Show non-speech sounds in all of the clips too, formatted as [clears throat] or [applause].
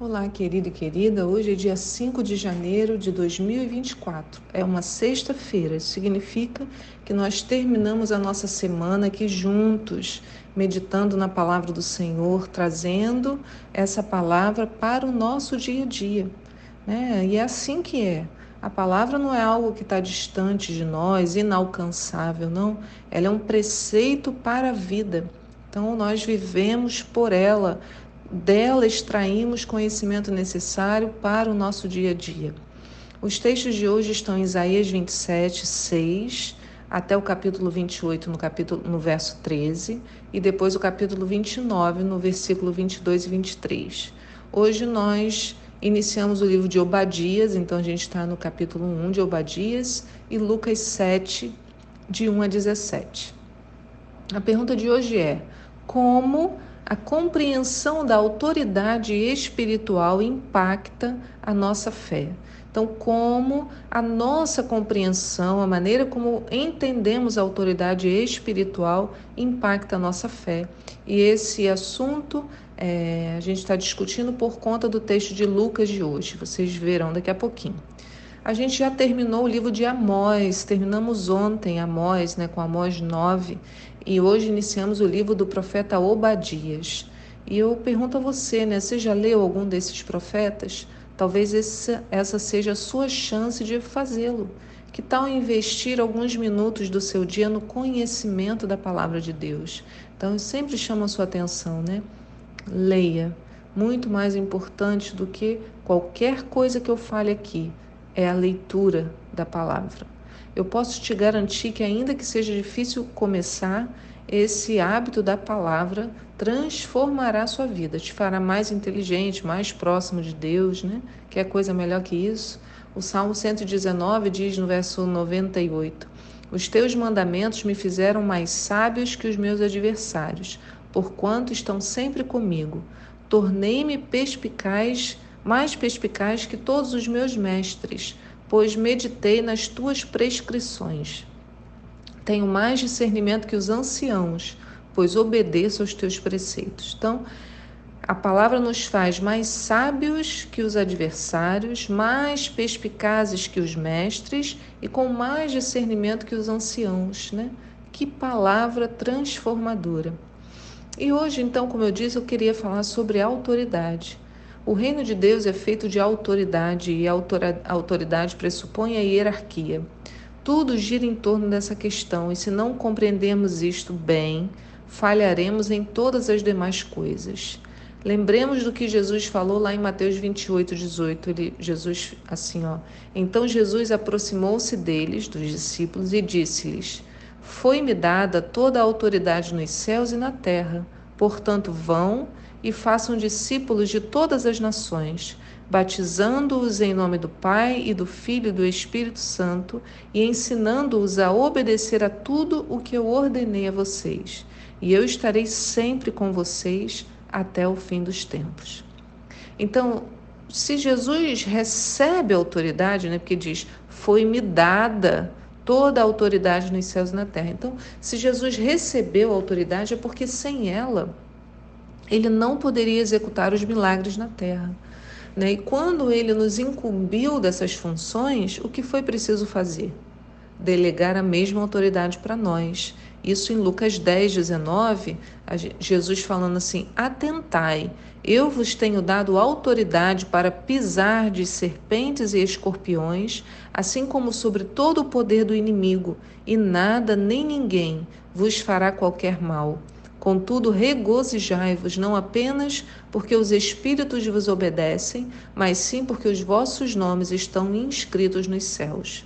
Olá, querido e querida. Hoje é dia 5 de janeiro de 2024. É uma sexta-feira. Isso significa que nós terminamos a nossa semana aqui juntos, meditando na palavra do Senhor, trazendo essa palavra para o nosso dia a dia. Né? E é assim que é. A palavra não é algo que está distante de nós, inalcançável, não. Ela é um preceito para a vida. Então, nós vivemos por ela, dela extraímos conhecimento necessário para o nosso dia a dia. Os textos de hoje estão em Isaías 27, 6 até o capítulo 28, no capítulo no verso 13, e depois o capítulo 29, no versículo 22 e 23. Hoje nós iniciamos o livro de Obadias, então a gente está no capítulo 1 de Obadias e Lucas 7, de 1 a 17. A pergunta de hoje é: como a compreensão da autoridade espiritual impacta a nossa fé. Então, como a nossa compreensão, a maneira como entendemos a autoridade espiritual impacta a nossa fé. E esse assunto é, a gente está discutindo por conta do texto de Lucas de hoje. Vocês verão daqui a pouquinho. A gente já terminou o livro de Amós, terminamos ontem Amós, né, com Amós 9, e hoje iniciamos o livro do profeta Obadias. E eu pergunto a você, né, você já leu algum desses profetas? Talvez essa, essa seja a sua chance de fazê-lo. Que tal investir alguns minutos do seu dia no conhecimento da palavra de Deus? Então, eu sempre chamo a sua atenção, né? Leia. Muito mais importante do que qualquer coisa que eu fale aqui é a leitura da palavra. Eu posso te garantir que, ainda que seja difícil começar, esse hábito da palavra transformará a sua vida, te fará mais inteligente, mais próximo de Deus, né? Que é coisa melhor que isso? O Salmo 119 diz no verso 98: Os teus mandamentos me fizeram mais sábios que os meus adversários, porquanto estão sempre comigo. Tornei-me perspicaz, mais perspicaz que todos os meus mestres pois meditei nas tuas prescrições. Tenho mais discernimento que os anciãos, pois obedeço aos teus preceitos. Então, a palavra nos faz mais sábios que os adversários, mais perspicazes que os mestres e com mais discernimento que os anciãos, né? Que palavra transformadora. E hoje, então, como eu disse, eu queria falar sobre autoridade. O reino de Deus é feito de autoridade e a autoridade pressupõe a hierarquia. Tudo gira em torno dessa questão e se não compreendermos isto bem, falharemos em todas as demais coisas. Lembremos do que Jesus falou lá em Mateus 28, 18. Ele, Jesus, assim, ó. Então Jesus aproximou-se deles, dos discípulos, e disse-lhes: Foi-me dada toda a autoridade nos céus e na terra. Portanto, vão e façam discípulos de todas as nações, batizando-os em nome do Pai e do Filho e do Espírito Santo e ensinando-os a obedecer a tudo o que eu ordenei a vocês. E eu estarei sempre com vocês até o fim dos tempos. Então, se Jesus recebe a autoridade, né, porque diz: "Foi-me dada toda a autoridade nos céus e na terra". Então, se Jesus recebeu a autoridade é porque sem ela ele não poderia executar os milagres na terra. Né? E quando ele nos incumbiu dessas funções, o que foi preciso fazer? Delegar a mesma autoridade para nós. Isso em Lucas 10, 19, Jesus falando assim: Atentai, eu vos tenho dado autoridade para pisar de serpentes e escorpiões, assim como sobre todo o poder do inimigo, e nada nem ninguém vos fará qualquer mal. Contudo, regozijai-vos não apenas porque os Espíritos vos obedecem, mas sim porque os vossos nomes estão inscritos nos céus.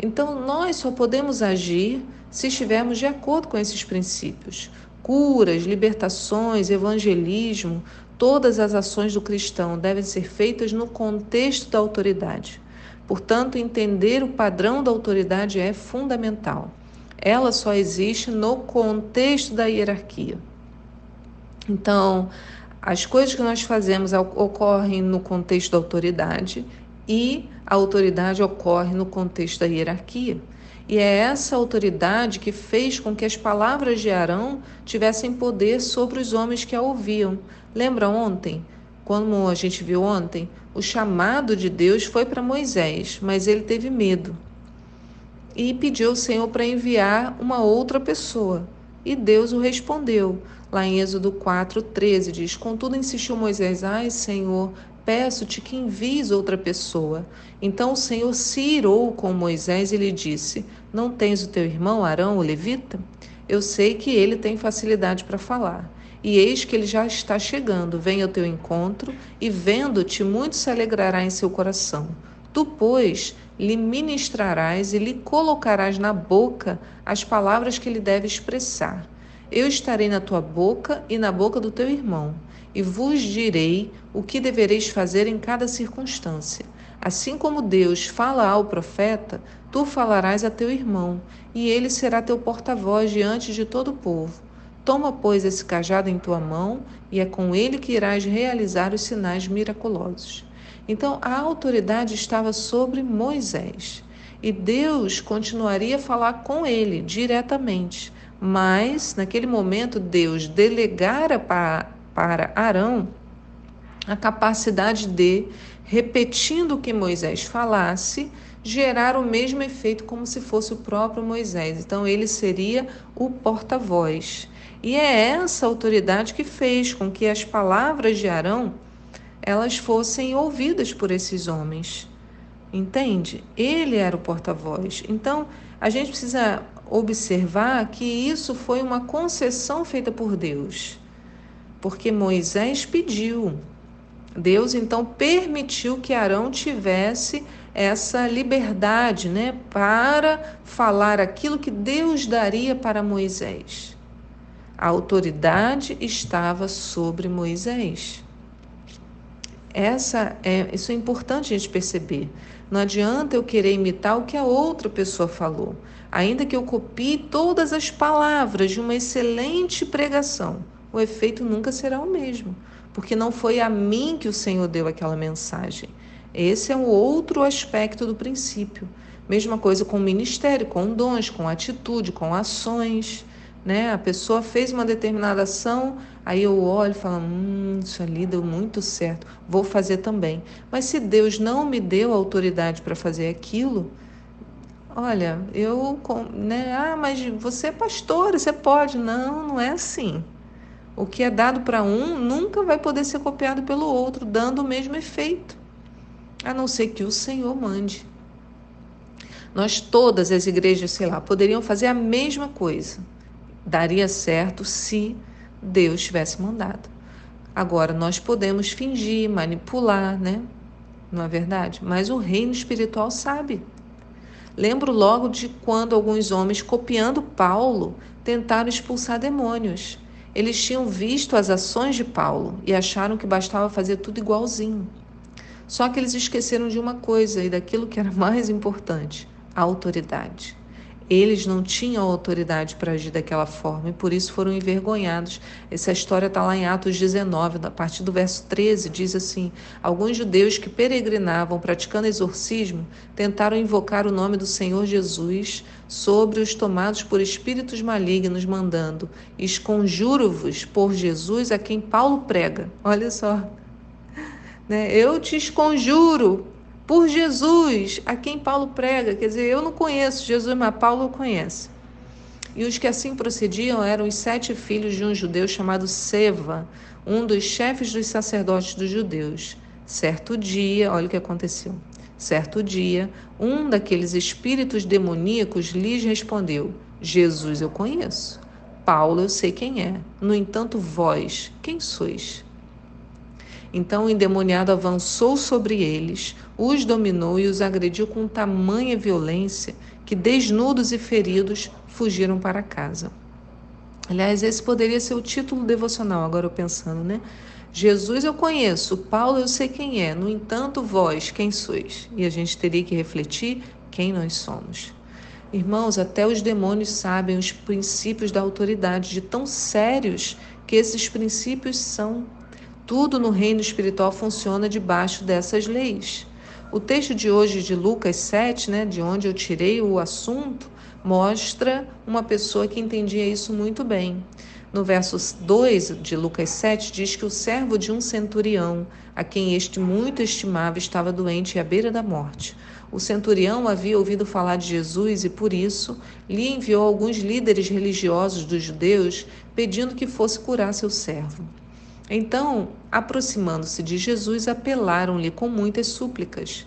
Então, nós só podemos agir se estivermos de acordo com esses princípios. Curas, libertações, evangelismo, todas as ações do cristão devem ser feitas no contexto da autoridade. Portanto, entender o padrão da autoridade é fundamental ela só existe no contexto da hierarquia. Então, as coisas que nós fazemos ocorrem no contexto da autoridade e a autoridade ocorre no contexto da hierarquia. E é essa autoridade que fez com que as palavras de Arão tivessem poder sobre os homens que a ouviam. Lembra ontem? Como a gente viu ontem, o chamado de Deus foi para Moisés, mas ele teve medo e pediu ao Senhor para enviar uma outra pessoa. E Deus o respondeu. Lá em Êxodo 4:13 diz: Contudo insistiu Moisés: Ai, Senhor, peço-te que envies outra pessoa. Então o Senhor se irou com Moisés e lhe disse: Não tens o teu irmão Arão, o levita? Eu sei que ele tem facilidade para falar. E eis que ele já está chegando, vem ao teu encontro, e vendo-te, muito se alegrará em seu coração. Tu, pois, lhe ministrarás e lhe colocarás na boca as palavras que ele deve expressar. Eu estarei na tua boca e na boca do teu irmão, e vos direi o que devereis fazer em cada circunstância. Assim como Deus fala ao profeta, tu falarás a teu irmão, e ele será teu porta-voz diante de todo o povo. Toma, pois, esse cajado em tua mão, e é com ele que irás realizar os sinais miraculosos. Então, a autoridade estava sobre Moisés, e Deus continuaria a falar com ele diretamente. Mas, naquele momento, Deus delegara para, para Arão a capacidade de, repetindo o que Moisés falasse, gerar o mesmo efeito como se fosse o próprio Moisés. Então, ele seria o porta-voz. E é essa autoridade que fez com que as palavras de Arão elas fossem ouvidas por esses homens. Entende? Ele era o porta-voz. Então, a gente precisa observar que isso foi uma concessão feita por Deus. Porque Moisés pediu. Deus então permitiu que Arão tivesse essa liberdade, né, para falar aquilo que Deus daria para Moisés. A autoridade estava sobre Moisés. Essa é, isso é importante a gente perceber. Não adianta eu querer imitar o que a outra pessoa falou, ainda que eu copie todas as palavras de uma excelente pregação. O efeito nunca será o mesmo, porque não foi a mim que o Senhor deu aquela mensagem. Esse é um outro aspecto do princípio. Mesma coisa com o ministério, com dons, com atitude, com ações né? A pessoa fez uma determinada ação, aí eu olho e falo, hum, isso ali deu muito certo, vou fazer também. Mas se Deus não me deu autoridade para fazer aquilo, olha, eu, né? Ah, mas você é pastor, você pode? Não, não é assim. O que é dado para um nunca vai poder ser copiado pelo outro, dando o mesmo efeito, a não ser que o Senhor mande. Nós, todas as igrejas, sei lá, poderiam fazer a mesma coisa daria certo se Deus tivesse mandado. Agora, nós podemos fingir, manipular, né? Não é verdade? Mas o reino espiritual sabe. Lembro logo de quando alguns homens, copiando Paulo, tentaram expulsar demônios. Eles tinham visto as ações de Paulo e acharam que bastava fazer tudo igualzinho. Só que eles esqueceram de uma coisa e daquilo que era [laughs] mais importante: a autoridade. Eles não tinham autoridade para agir daquela forma e por isso foram envergonhados. Essa história está lá em Atos 19, a partir do verso 13, diz assim: Alguns judeus que peregrinavam praticando exorcismo tentaram invocar o nome do Senhor Jesus sobre os tomados por espíritos malignos, mandando: Esconjuro-vos por Jesus a quem Paulo prega. Olha só. Né? Eu te esconjuro por Jesus, a quem Paulo prega. Quer dizer, eu não conheço Jesus, mas Paulo conhece. E os que assim procediam eram os sete filhos de um judeu chamado Seva, um dos chefes dos sacerdotes dos judeus. Certo dia, olha o que aconteceu. Certo dia, um daqueles espíritos demoníacos lhes respondeu: Jesus eu conheço. Paulo eu sei quem é. No entanto, vós, quem sois? Então o endemoniado avançou sobre eles, os dominou e os agrediu com tamanha violência que, desnudos e feridos, fugiram para casa. Aliás, esse poderia ser o título devocional, agora eu pensando, né? Jesus eu conheço, Paulo eu sei quem é, no entanto, vós, quem sois? E a gente teria que refletir quem nós somos. Irmãos, até os demônios sabem os princípios da autoridade, de tão sérios que esses princípios são. Tudo no reino espiritual funciona debaixo dessas leis. O texto de hoje de Lucas 7, né, de onde eu tirei o assunto, mostra uma pessoa que entendia isso muito bem. No verso 2 de Lucas 7, diz que o servo de um centurião, a quem este muito estimava, estava doente e à beira da morte. O centurião havia ouvido falar de Jesus e, por isso, lhe enviou alguns líderes religiosos dos judeus pedindo que fosse curar seu servo. Então, aproximando-se de Jesus, apelaram-lhe com muitas súplicas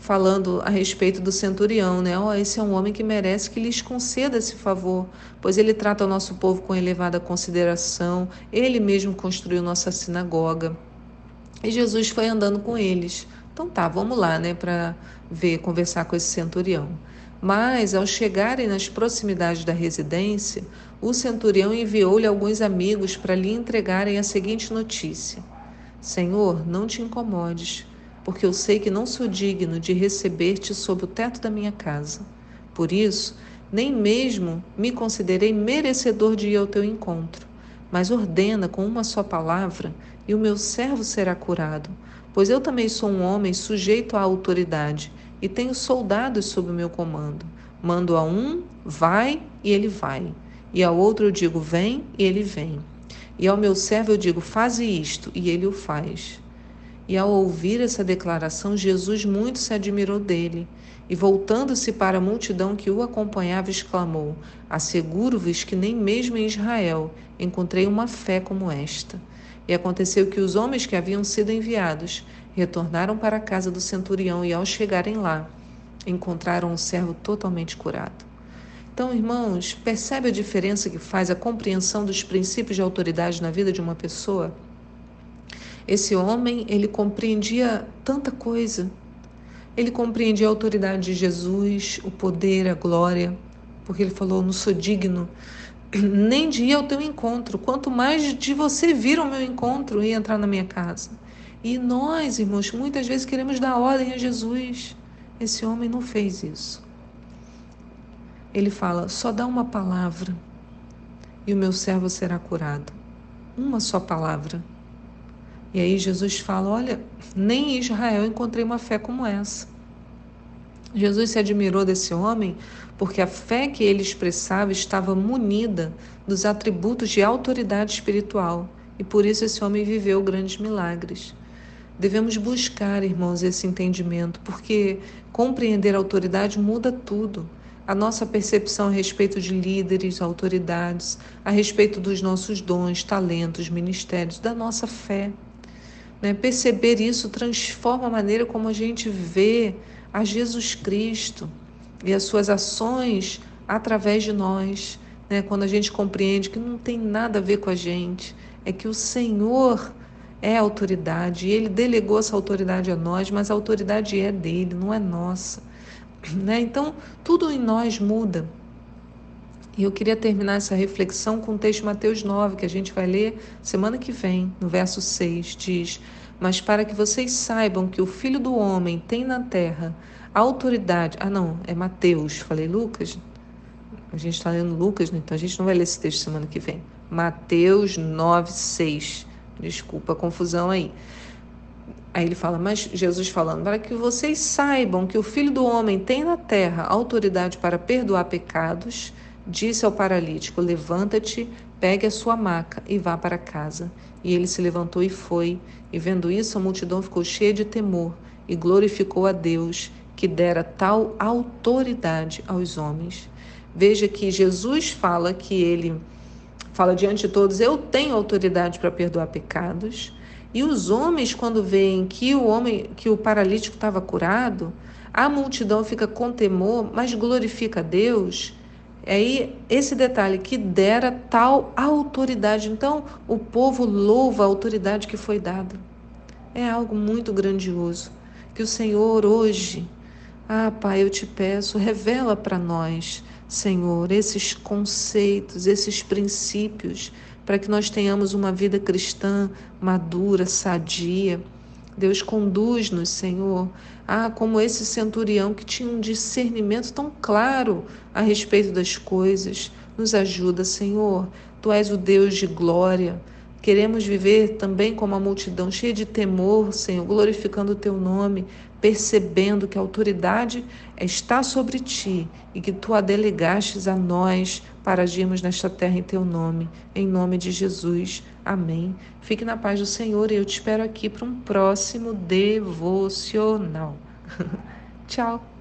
falando a respeito do centurião, né? Oh, esse é um homem que merece que lhes conceda esse favor, pois ele trata o nosso povo com elevada consideração, ele mesmo construiu nossa sinagoga. E Jesus foi andando com eles. Então tá, vamos lá, né, para ver, conversar com esse centurião. Mas, ao chegarem nas proximidades da residência, o centurião enviou-lhe alguns amigos para lhe entregarem a seguinte notícia: Senhor, não te incomodes porque eu sei que não sou digno de receber-te sob o teto da minha casa. Por isso, nem mesmo me considerei merecedor de ir ao teu encontro. Mas ordena com uma só palavra, e o meu servo será curado. Pois eu também sou um homem sujeito à autoridade, e tenho soldados sob o meu comando. Mando a um, vai, e ele vai. E ao outro eu digo, vem, e ele vem. E ao meu servo eu digo, faze isto, e ele o faz. E ao ouvir essa declaração, Jesus muito se admirou dele. E voltando-se para a multidão que o acompanhava, exclamou: Asseguro-vos que nem mesmo em Israel encontrei uma fé como esta. E aconteceu que os homens que haviam sido enviados retornaram para a casa do centurião e, ao chegarem lá, encontraram o servo totalmente curado. Então, irmãos, percebe a diferença que faz a compreensão dos princípios de autoridade na vida de uma pessoa? Esse homem, ele compreendia tanta coisa. Ele compreendia a autoridade de Jesus, o poder, a glória, porque ele falou: Não sou digno nem de ir ao teu encontro, quanto mais de você vir ao meu encontro e entrar na minha casa. E nós, irmãos, muitas vezes queremos dar ordem a Jesus. Esse homem não fez isso. Ele fala: só dá uma palavra e o meu servo será curado. Uma só palavra. E aí Jesus fala: Olha, nem em Israel encontrei uma fé como essa. Jesus se admirou desse homem porque a fé que ele expressava estava munida dos atributos de autoridade espiritual e por isso esse homem viveu grandes milagres. Devemos buscar, irmãos, esse entendimento, porque compreender a autoridade muda tudo. A nossa percepção a respeito de líderes, autoridades, a respeito dos nossos dons, talentos, ministérios, da nossa fé. Né? Perceber isso transforma a maneira como a gente vê a Jesus Cristo e as suas ações através de nós. Né? Quando a gente compreende que não tem nada a ver com a gente, é que o Senhor é autoridade e Ele delegou essa autoridade a nós, mas a autoridade é dele, não é nossa. [clears throat] Né? Então, tudo em nós muda. E eu queria terminar essa reflexão com o texto de Mateus 9, que a gente vai ler semana que vem, no verso 6, diz: Mas para que vocês saibam que o Filho do Homem tem na terra autoridade. Ah, não, é Mateus, falei Lucas. A gente está lendo Lucas, né? então a gente não vai ler esse texto semana que vem. Mateus 9, 6. Desculpa a confusão aí. Aí ele fala, mas Jesus falando, para que vocês saibam que o Filho do Homem tem na terra autoridade para perdoar pecados Disse ao paralítico: Levanta-te, pegue a sua maca e vá para casa. E ele se levantou e foi. E vendo isso, a multidão ficou cheia de temor e glorificou a Deus, que dera tal autoridade aos homens. Veja que Jesus fala que ele fala diante de todos: Eu tenho autoridade para perdoar pecados. E os homens, quando veem que o homem, que o paralítico estava curado, a multidão fica com temor, mas glorifica a Deus aí esse detalhe que dera tal autoridade. Então o povo louva a autoridade que foi dada. É algo muito grandioso. Que o Senhor hoje, ah Pai, eu te peço, revela para nós, Senhor, esses conceitos, esses princípios, para que nós tenhamos uma vida cristã madura, sadia Deus conduz-nos, Senhor, ah, como esse centurião que tinha um discernimento tão claro a respeito das coisas. Nos ajuda, Senhor. Tu és o Deus de glória. Queremos viver também como a multidão, cheia de temor, Senhor, glorificando o teu nome, percebendo que a autoridade está sobre ti e que tu a delegastes a nós para agirmos nesta terra em teu nome. Em nome de Jesus. Amém. Fique na paz do Senhor e eu te espero aqui para um próximo devocional. [laughs] Tchau.